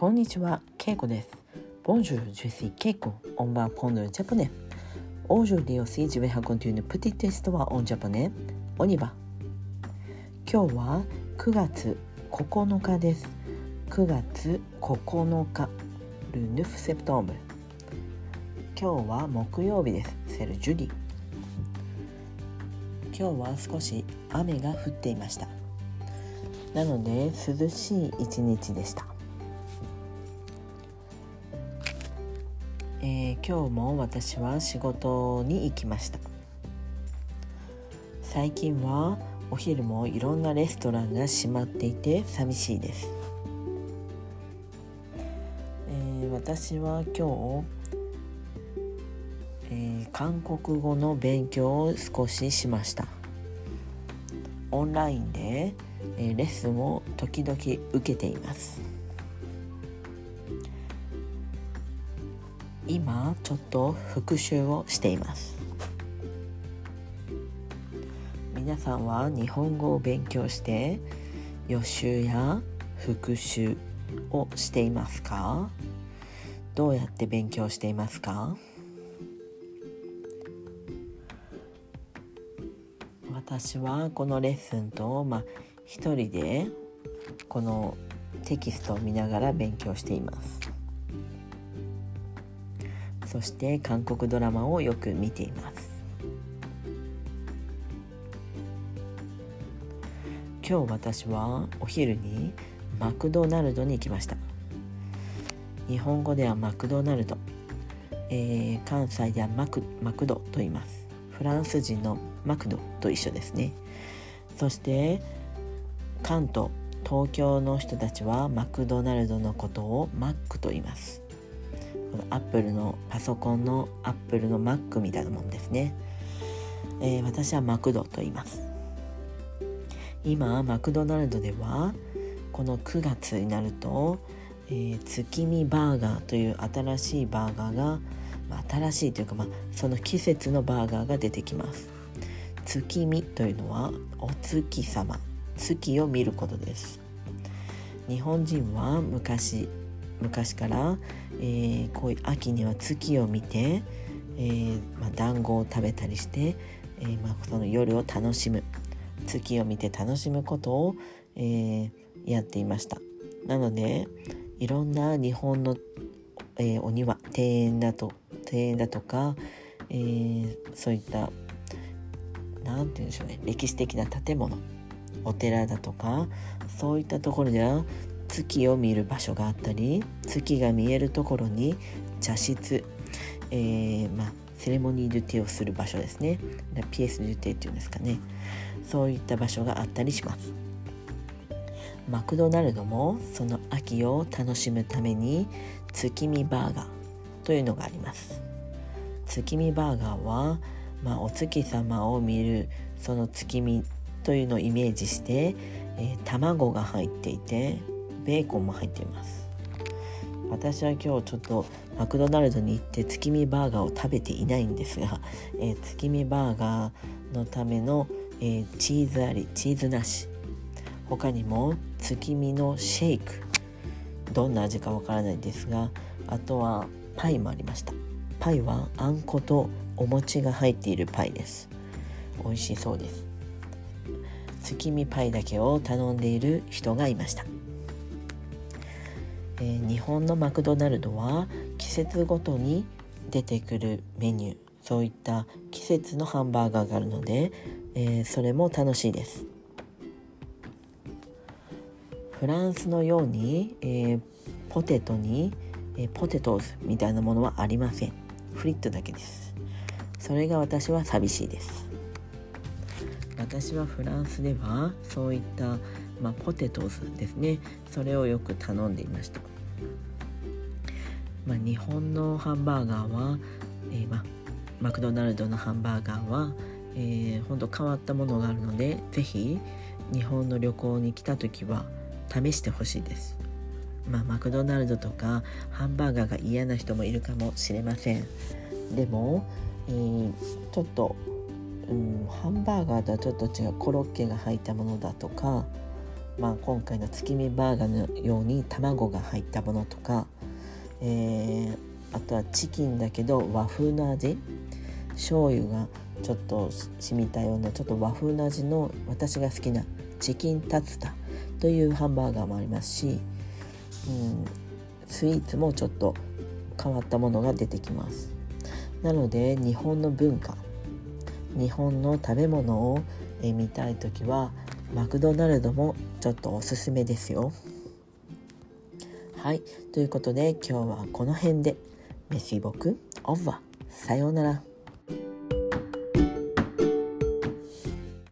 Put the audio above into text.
こんにちは、ケイコです。Bonjour, je suis Keiko. On va apprendre le japonais. Aujourd'hui aussi, je vais raconter une petite histoire en japonais. On y va. 今日は9月9日です。9月9日。Le 9 septembre. 今日は木曜日です。C'est le jeudi. 今日は少し雨が降っていました。なので涼しい一日でした。えー、今日も私は仕事に行きました。最近はお昼もいろんなレストランが閉まっていて寂しいです、えー、私は今日、えー、韓国語の勉強を少ししました。オンラインで、えレッスンを時々受けています。今ちょっと復習をしています。皆さんは日本語を勉強して予習や復習をしていますか？どうやって勉強していますか？私はこのレッスンと、まあ、一人でこのテキストを見ながら勉強しています。そして韓国ドラマをよく見ています。今日私はお昼にマクドナルドに行きました。日本語ではマクドナルド、えー、関西ではマクマクドと言います。フランス人のマクドと一緒ですね。そして関東東京の人たちはマクドナルドのことをマックと言います。このアップルのパソコンのアップルの Mac みたいなもんですね、えー、私はマクドと言います。今マクドナルドではこの9月になると、えー、月見バーガーという新しいバーガーが、まあ、新しいというか、まあ、その季節のバーガーが出てきます。月見というのはお月様。月を見ることです。日本人は昔昔から、えー、こういう秋には月を見て、えーまあ、団子を食べたりして、えーまあ、その夜を楽しむ。月を見て楽しむことを、えー、やっていました。なのでいろんな日本の、えー、お庭庭園だと庭園だとか、えー、そういった何て言うんでしょうね歴史的な建物お寺だとかそういったところでは月を見る場所があったり月が見えるところに茶室、えー、まあ、セレモニー・ドゥテをする場所ですね。ピエス・ドゥテっていうんですかね。そういった場所があったりします。マクドナルドもその秋を楽しむために月見バーガーというのがあります。月見バーガーは、まあ、お月様を見るその月見というのをイメージして、えー、卵が入っていてベーコンも入っています。私は今日ちょっとマクドナルドに行って月見バーガーを食べていないんですが、えー、月見バーガーのための、えー、チーズありチーズなし。他にも月見のシェイク。どんな味かわからないですがあとはパイもありました。パイはあんことお餅が入っているパイです。美味しそうです。月見パイだけを頼んでいる人がいました。えー、日本のマクドナルドは季節ごとに出てくるメニューそういった季節のハンバーガーがあるので、えー、それも楽しいです。フランスのように、えー、ポテトに、えポテトーズみたいなものはありません。フリットだけです。それが私は寂しいです。私はフランスではそういった、まあ、ポテトーズですねそれをよく頼んでいましたまあ、日本のハンバーガーは、えー、まマクドナルドのハンバーガーは、えー、ほんと変わったものがあるので是非日本の旅行に来た時は試してほしいです。まあ、マクドナルドとかハンバーガーが嫌な人もいるかもしれません。でも、えー、ちょっと、うん、ハンバーガーとはちょっと違うコロッケが入ったものだとかまあ、今回の月見バーガーのように卵が入ったものとか、えー、あとはチキンだけど和風の味醤油がちょっと染みたようなちょっと和風の味の私が好きなチキンタツタというハンバーガーもありますし、うん、スイーツもちょっと変わったものが出てきます。なので日本の文化日本の食べ物を見たい時はマクドナルドもちょっとおすすめですよ。はい。ということで今日はこの辺で。メシボク。オーバーさようなら。